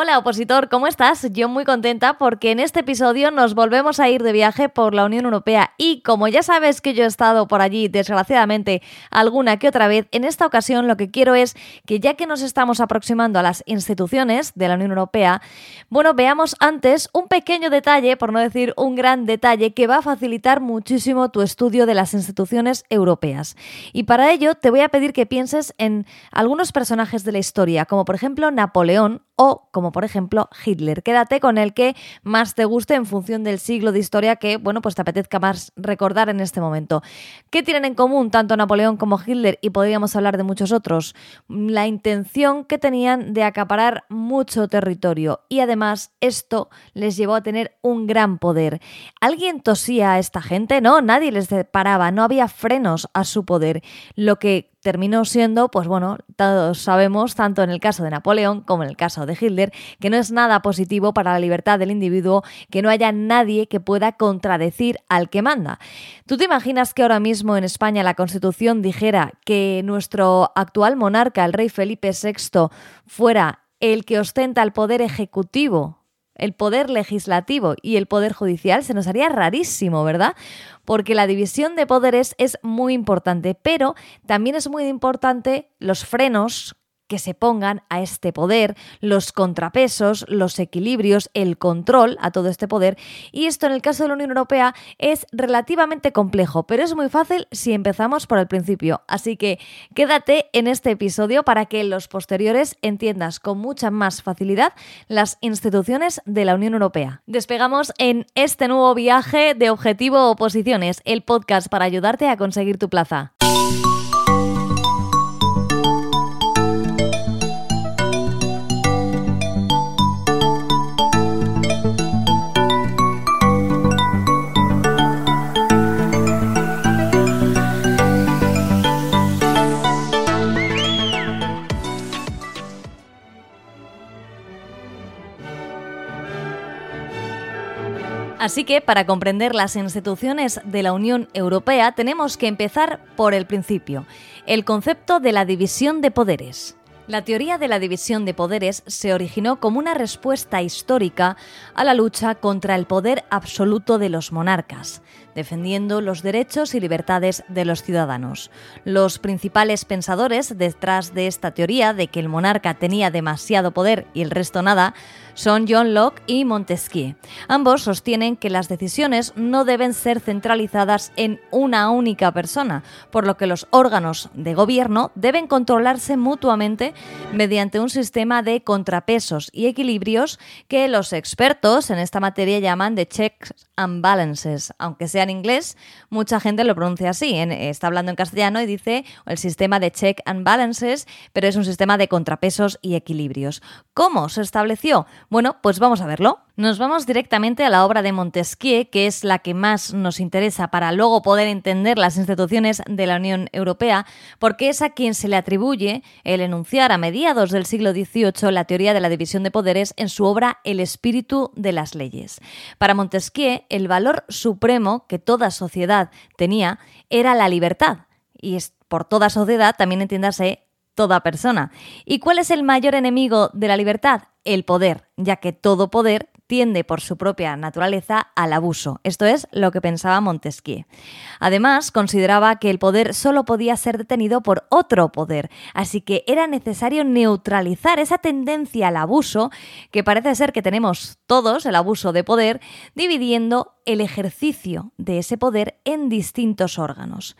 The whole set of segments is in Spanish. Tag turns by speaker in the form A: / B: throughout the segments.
A: Hola opositor, ¿cómo estás? Yo muy contenta porque en este episodio nos volvemos a ir de viaje por la Unión Europea y como ya sabes que yo he estado por allí desgraciadamente alguna que otra vez, en esta ocasión lo que quiero es que ya que nos estamos aproximando a las instituciones de la Unión Europea, bueno, veamos antes un pequeño detalle, por no decir un gran detalle, que va a facilitar muchísimo tu estudio de las instituciones europeas. Y para ello te voy a pedir que pienses en algunos personajes de la historia, como por ejemplo Napoleón o como por ejemplo Hitler. Quédate con el que más te guste en función del siglo de historia que, bueno, pues te apetezca más recordar en este momento. ¿Qué tienen en común tanto Napoleón como Hitler y podríamos hablar de muchos otros? La intención que tenían de acaparar mucho territorio y además esto les llevó a tener un gran poder. ¿Alguien tosía a esta gente? No, nadie les paraba, no había frenos a su poder, lo que terminó siendo, pues bueno, todos sabemos, tanto en el caso de Napoleón como en el caso de Hitler, que no es nada positivo para la libertad del individuo que no haya nadie que pueda contradecir al que manda. ¿Tú te imaginas que ahora mismo en España la Constitución dijera que nuestro actual monarca, el rey Felipe VI, fuera el que ostenta el poder ejecutivo el poder legislativo y el poder judicial, se nos haría rarísimo, ¿verdad? Porque la división de poderes es muy importante, pero también es muy importante los frenos que se pongan a este poder, los contrapesos, los equilibrios, el control a todo este poder. Y esto en el caso de la Unión Europea es relativamente complejo, pero es muy fácil si empezamos por el principio. Así que quédate en este episodio para que en los posteriores entiendas con mucha más facilidad las instituciones de la Unión Europea. Despegamos en este nuevo viaje de Objetivo Oposiciones, el podcast para ayudarte a conseguir tu plaza. Así que para comprender las instituciones de la Unión Europea tenemos que empezar por el principio, el concepto de la división de poderes. La teoría de la división de poderes se originó como una respuesta histórica a la lucha contra el poder absoluto de los monarcas, defendiendo los derechos y libertades de los ciudadanos. Los principales pensadores detrás de esta teoría de que el monarca tenía demasiado poder y el resto nada son John Locke y Montesquieu. Ambos sostienen que las decisiones no deben ser centralizadas en una única persona, por lo que los órganos de gobierno deben controlarse mutuamente mediante un sistema de contrapesos y equilibrios que los expertos en esta materia llaman de checks and balances. Aunque sea en inglés, mucha gente lo pronuncia así. Está hablando en castellano y dice el sistema de check and balances, pero es un sistema de contrapesos y equilibrios. ¿Cómo se estableció? Bueno, pues vamos a verlo. Nos vamos directamente a la obra de Montesquieu, que es la que más nos interesa para luego poder entender las instituciones de la Unión Europea, porque es a quien se le atribuye el enunciar a mediados del siglo XVIII la teoría de la división de poderes en su obra El espíritu de las leyes. Para Montesquieu, el valor supremo que toda sociedad tenía era la libertad, y por toda sociedad también entiéndase toda persona. ¿Y cuál es el mayor enemigo de la libertad? El poder, ya que todo poder tiende por su propia naturaleza al abuso. Esto es lo que pensaba Montesquieu. Además, consideraba que el poder solo podía ser detenido por otro poder, así que era necesario neutralizar esa tendencia al abuso que parece ser que tenemos todos, el abuso de poder, dividiendo el ejercicio de ese poder en distintos órganos.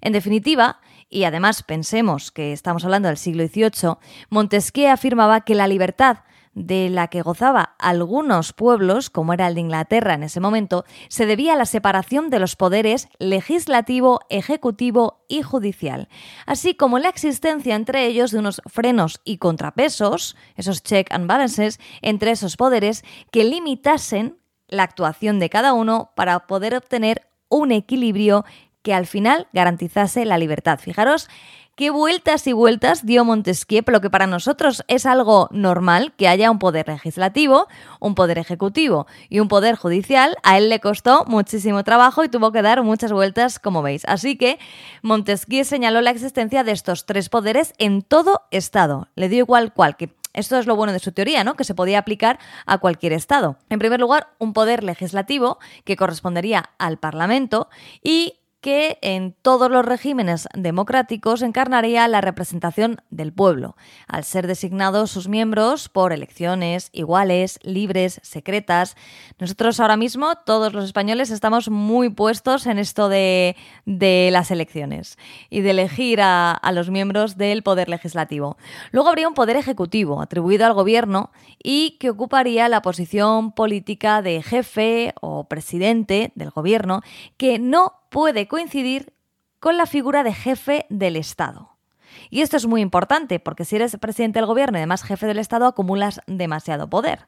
A: En definitiva, y además pensemos que estamos hablando del siglo XVIII, Montesquieu afirmaba que la libertad de la que gozaba algunos pueblos, como era el de Inglaterra en ese momento, se debía a la separación de los poderes legislativo, ejecutivo y judicial, así como la existencia entre ellos de unos frenos y contrapesos, esos check and balances, entre esos poderes que limitasen la actuación de cada uno para poder obtener un equilibrio que al final garantizase la libertad. Fijaros qué vueltas y vueltas dio Montesquieu, lo que para nosotros es algo normal, que haya un poder legislativo, un poder ejecutivo y un poder judicial, a él le costó muchísimo trabajo y tuvo que dar muchas vueltas, como veis. Así que Montesquieu señaló la existencia de estos tres poderes en todo Estado. Le dio igual cual, que esto es lo bueno de su teoría, ¿no? Que se podía aplicar a cualquier Estado. En primer lugar, un poder legislativo que correspondería al Parlamento y que en todos los regímenes democráticos encarnaría la representación del pueblo, al ser designados sus miembros por elecciones iguales, libres, secretas. Nosotros ahora mismo, todos los españoles, estamos muy puestos en esto de, las elecciones y de elegir a, a los miembros del poder legislativo. Luego habría un poder ejecutivo atribuido al gobierno y que ocuparía la posición política de jefe o presidente del gobierno que no puede coincidir con la figura de jefe del Estado. Y esto es muy importante porque si eres presidente del gobierno y además jefe del Estado acumulas demasiado poder.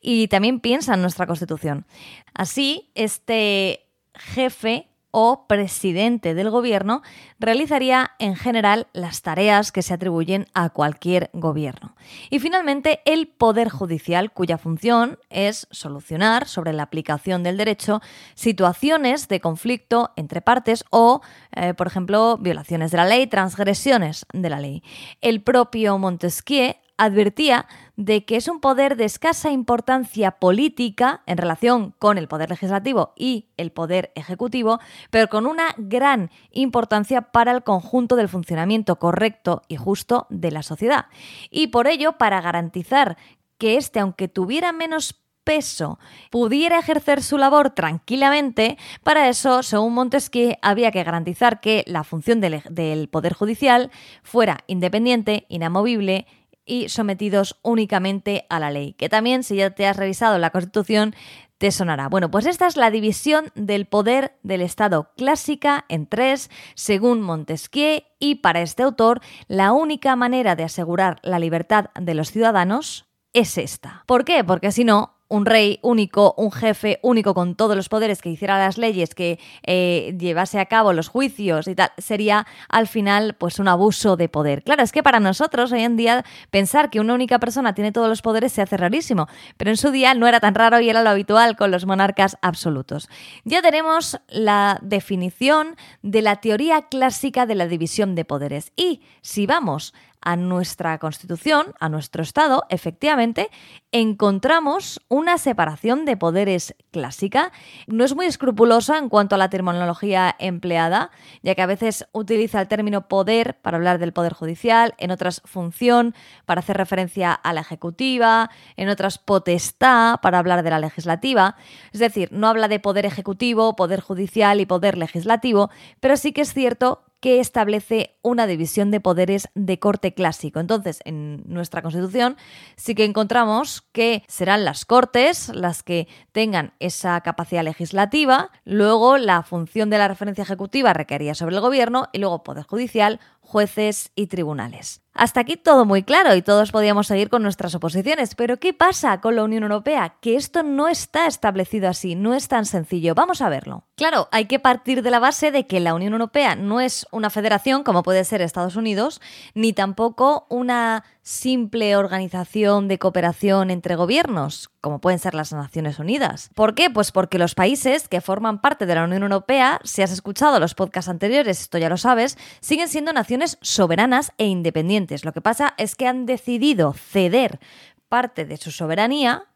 A: Y también piensa en nuestra Constitución. Así, este jefe o presidente del gobierno realizaría en general las tareas que se atribuyen a cualquier gobierno. Y finalmente, el Poder Judicial, cuya función es solucionar sobre la aplicación del derecho situaciones de conflicto entre partes o, eh, por ejemplo, violaciones de la ley, transgresiones de la ley. El propio Montesquieu advertía de que es un poder de escasa importancia política en relación con el poder legislativo y el poder ejecutivo, pero con una gran importancia para el conjunto del funcionamiento correcto y justo de la sociedad. Y por ello, para garantizar que éste, aunque tuviera menos peso pudiera ejercer su labor tranquilamente, para eso, según Montesquieu, había que garantizar que la función del, del Poder Judicial fuera independiente, inamovible y sometidos únicamente a la ley, que también si ya te has revisado la Constitución te sonará. Bueno, pues esta es la división del poder del Estado clásica en tres, según Montesquieu, y para este autor la única manera de asegurar la libertad de los ciudadanos es esta. ¿Por qué? Porque si no, un rey único, un jefe único con todos los poderes que hiciera las leyes, que eh, llevase a cabo los juicios y tal, sería al final pues un abuso de poder. Claro, es que para nosotros hoy en día pensar que una única persona tiene todos los poderes se hace rarísimo, pero en su día no era tan raro y era lo habitual con los monarcas absolutos. Ya tenemos la definición de la teoría clásica de la división de poderes y si vamos a nuestra Constitución, a nuestro Estado, efectivamente, encontramos una separación de poderes clásica. No es muy escrupulosa en cuanto a la terminología empleada, ya que a veces utiliza el término poder para hablar del poder judicial, en otras función para hacer referencia a la ejecutiva, en otras potestad para hablar de la legislativa. Es decir, no habla de poder ejecutivo, poder judicial y poder legislativo, pero sí que es cierto que establece una división de poderes de corte clásico. Entonces, en nuestra Constitución sí que encontramos que serán las Cortes las que tengan esa capacidad legislativa, luego la función de la referencia ejecutiva requería sobre el Gobierno y luego Poder Judicial, jueces y tribunales. Hasta aquí todo muy claro y todos podíamos seguir con nuestras oposiciones, pero ¿qué pasa con la Unión Europea? Que esto no está establecido así, no es tan sencillo. Vamos a verlo. Claro, hay que partir de la base de que la Unión Europea no es una federación como puede ser Estados Unidos, ni tampoco una simple organización de cooperación entre gobiernos, como pueden ser las Naciones Unidas. ¿Por qué? Pues porque los países que forman parte de la Unión Europea, si has escuchado los podcasts anteriores, esto ya lo sabes, siguen siendo naciones soberanas e independientes. Lo que pasa es que han decidido ceder parte de su soberanía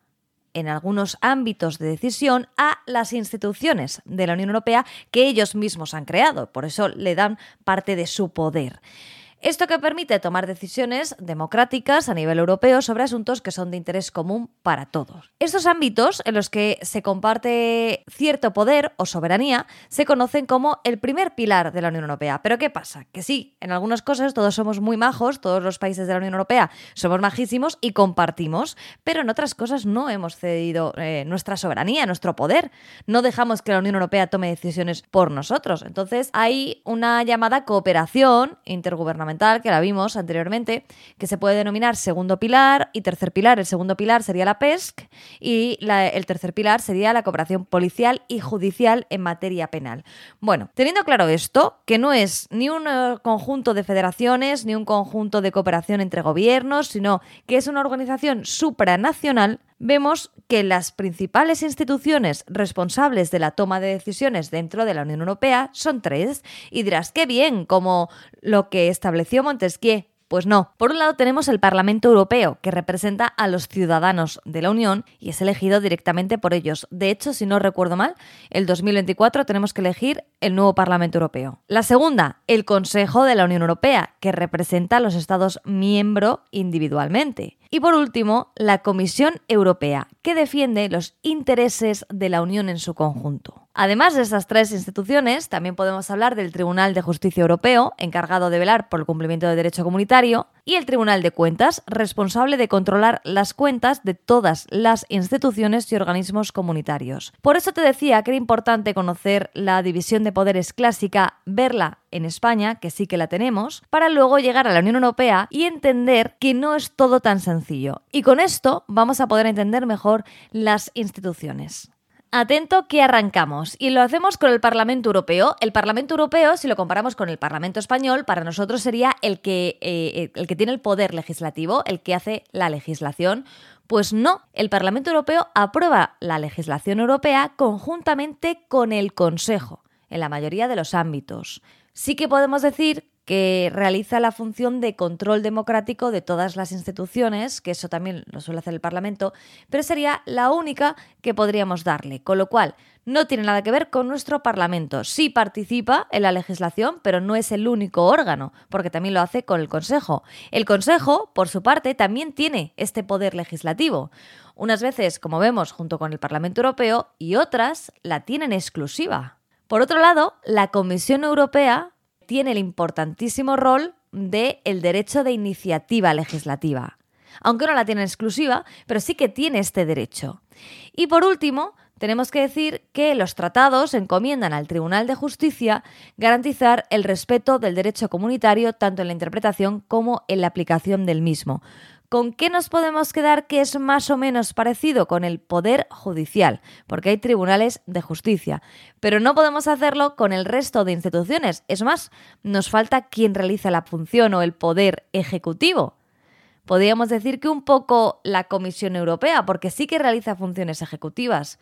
A: en algunos ámbitos de decisión a las instituciones de la Unión Europea que ellos mismos han creado. Por eso le dan parte de su poder. Esto que permite tomar decisiones democráticas a nivel europeo sobre asuntos que son de interés común para todos. Estos ámbitos en los que se comparte cierto poder o soberanía se conocen como el primer pilar de la Unión Europea. Pero ¿qué pasa? Que sí, en algunas cosas todos somos muy majos, todos los países de la Unión Europea somos majísimos y compartimos, pero en otras cosas no hemos cedido eh, nuestra soberanía, nuestro poder. No dejamos que la Unión Europea tome decisiones por nosotros. Entonces hay una llamada cooperación intergubernamental que la vimos anteriormente, que se puede denominar segundo pilar y tercer pilar. El segundo pilar sería la PESC y el tercer pilar sería la cooperación policial y judicial en materia penal. Bueno, teniendo claro esto, que no es ni un eh, conjunto de federaciones, ni un conjunto de cooperación entre gobiernos, sino que es una organización supranacional, vemos que las principales instituciones responsables de la toma de decisiones dentro de la Unión Europea son tres. Y dirás, qué bien, como lo que estableció Montesquieu. Pues no. Por un lado tenemos el Parlamento Europeo, que representa a los ciudadanos de la Unión y es elegido directamente por ellos. De hecho, si no recuerdo mal, el 2024 tenemos que elegir el nuevo Parlamento Europeo. La segunda, el Consejo de la Unión Europea, que representa a los Estados miembros individualmente. Y por último, la Comisión Europea, que defiende los intereses de la Unión en su conjunto. Además de estas tres instituciones, también podemos hablar del Tribunal de Justicia Europeo, encargado de velar por el cumplimiento del derecho comunitario, y el Tribunal de Cuentas, responsable de controlar las cuentas de todas las instituciones y organismos comunitarios. Por eso te decía que era importante conocer la división de poderes clásica, verla en España, que sí que la tenemos, para luego llegar a la Unión Europea y entender que no es todo tan sencillo. Y con esto vamos a poder entender mejor las instituciones. Atento que arrancamos y lo hacemos con el Parlamento Europeo. El Parlamento Europeo, si lo comparamos con el Parlamento Español, para nosotros sería el que, eh, el que tiene el poder legislativo, el que hace la legislación. Pues no, el Parlamento Europeo aprueba la legislación europea conjuntamente con el Consejo, en la mayoría de los ámbitos. Sí que podemos decir que realiza la función de control democrático de todas las instituciones, que eso también lo suele hacer el Parlamento, pero sería la única que podríamos darle, con lo cual no tiene nada que ver con nuestro Parlamento. Sí participa en la legislación, pero no es el único órgano, porque también lo hace con el Consejo. El Consejo, por su parte, también tiene este poder legislativo. Unas veces, como vemos, junto con el Parlamento Europeo y otras la tienen exclusiva. Por otro lado, la Comisión Europea tiene el importantísimo rol del el derecho de iniciativa legislativa. Aunque no la tiene exclusiva, pero sí que tiene este derecho. Y por último, tenemos que decir que los tratados encomiendan al Tribunal de Justicia garantizar el respeto del derecho comunitario tanto en la interpretación como en la aplicación del mismo. ¿Con qué nos podemos quedar que es más o menos parecido con el poder judicial? Porque hay tribunales de justicia. Pero no podemos hacerlo con el resto de instituciones. Es más, nos falta quien realiza la función o el poder ejecutivo. Podríamos decir que un poco la Comisión Europea, porque sí que realiza funciones ejecutivas.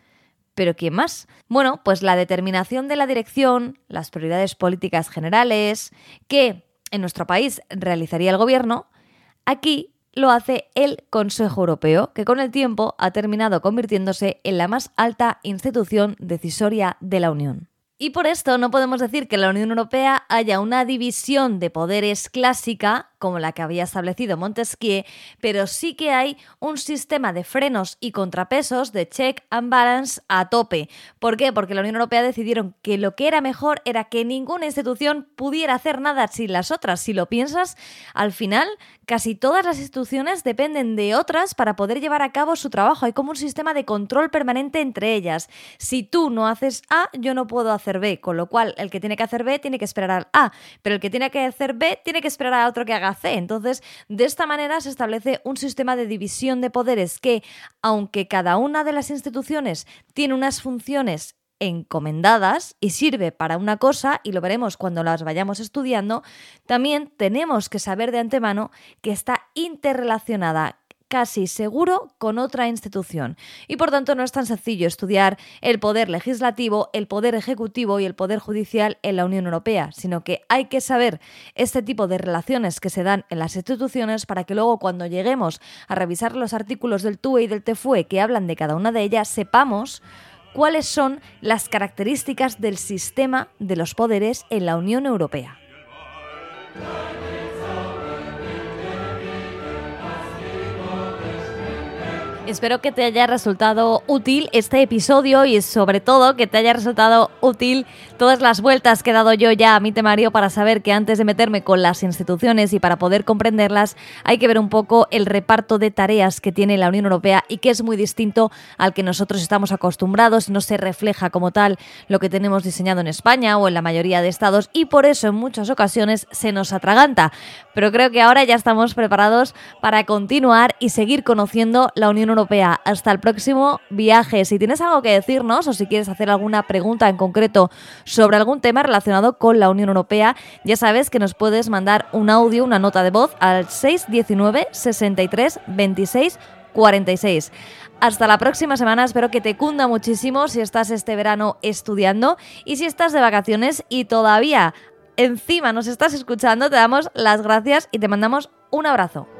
A: ¿Pero quién más? Bueno, pues la determinación de la dirección, las prioridades políticas generales, que en nuestro país realizaría el gobierno, aquí lo hace el Consejo Europeo, que con el tiempo ha terminado convirtiéndose en la más alta institución decisoria de la Unión. Y por esto no podemos decir que en la Unión Europea haya una división de poderes clásica como la que había establecido Montesquieu, pero sí que hay un sistema de frenos y contrapesos de check and balance a tope. ¿Por qué? Porque la Unión Europea decidieron que lo que era mejor era que ninguna institución pudiera hacer nada sin las otras. Si lo piensas, al final casi todas las instituciones dependen de otras para poder llevar a cabo su trabajo. Hay como un sistema de control permanente entre ellas. Si tú no haces A, yo no puedo hacer B, con lo cual el que tiene que hacer B tiene que esperar al A, pero el que tiene que hacer B tiene que esperar a otro que haga entonces, de esta manera se establece un sistema de división de poderes que, aunque cada una de las instituciones tiene unas funciones encomendadas y sirve para una cosa, y lo veremos cuando las vayamos estudiando, también tenemos que saber de antemano que está interrelacionada casi seguro con otra institución. Y por tanto no es tan sencillo estudiar el poder legislativo, el poder ejecutivo y el poder judicial en la Unión Europea, sino que hay que saber este tipo de relaciones que se dan en las instituciones para que luego cuando lleguemos a revisar los artículos del TUE y del TEFUE que hablan de cada una de ellas, sepamos cuáles son las características del sistema de los poderes en la Unión Europea. Espero que te haya resultado útil este episodio y sobre todo que te haya resultado útil todas las vueltas que he dado yo ya a mi temario para saber que antes de meterme con las instituciones y para poder comprenderlas hay que ver un poco el reparto de tareas que tiene la Unión Europea y que es muy distinto al que nosotros estamos acostumbrados, no se refleja como tal lo que tenemos diseñado en España o en la mayoría de estados y por eso en muchas ocasiones se nos atraganta. Pero creo que ahora ya estamos preparados para continuar y seguir conociendo la Unión Europea. Hasta el próximo viaje. Si tienes algo que decirnos o si quieres hacer alguna pregunta en concreto sobre algún tema relacionado con la Unión Europea, ya sabes que nos puedes mandar un audio, una nota de voz al 619 63 26 46. Hasta la próxima semana, espero que te cunda muchísimo si estás este verano estudiando y si estás de vacaciones y todavía encima nos estás escuchando, te damos las gracias y te mandamos Un abrazo.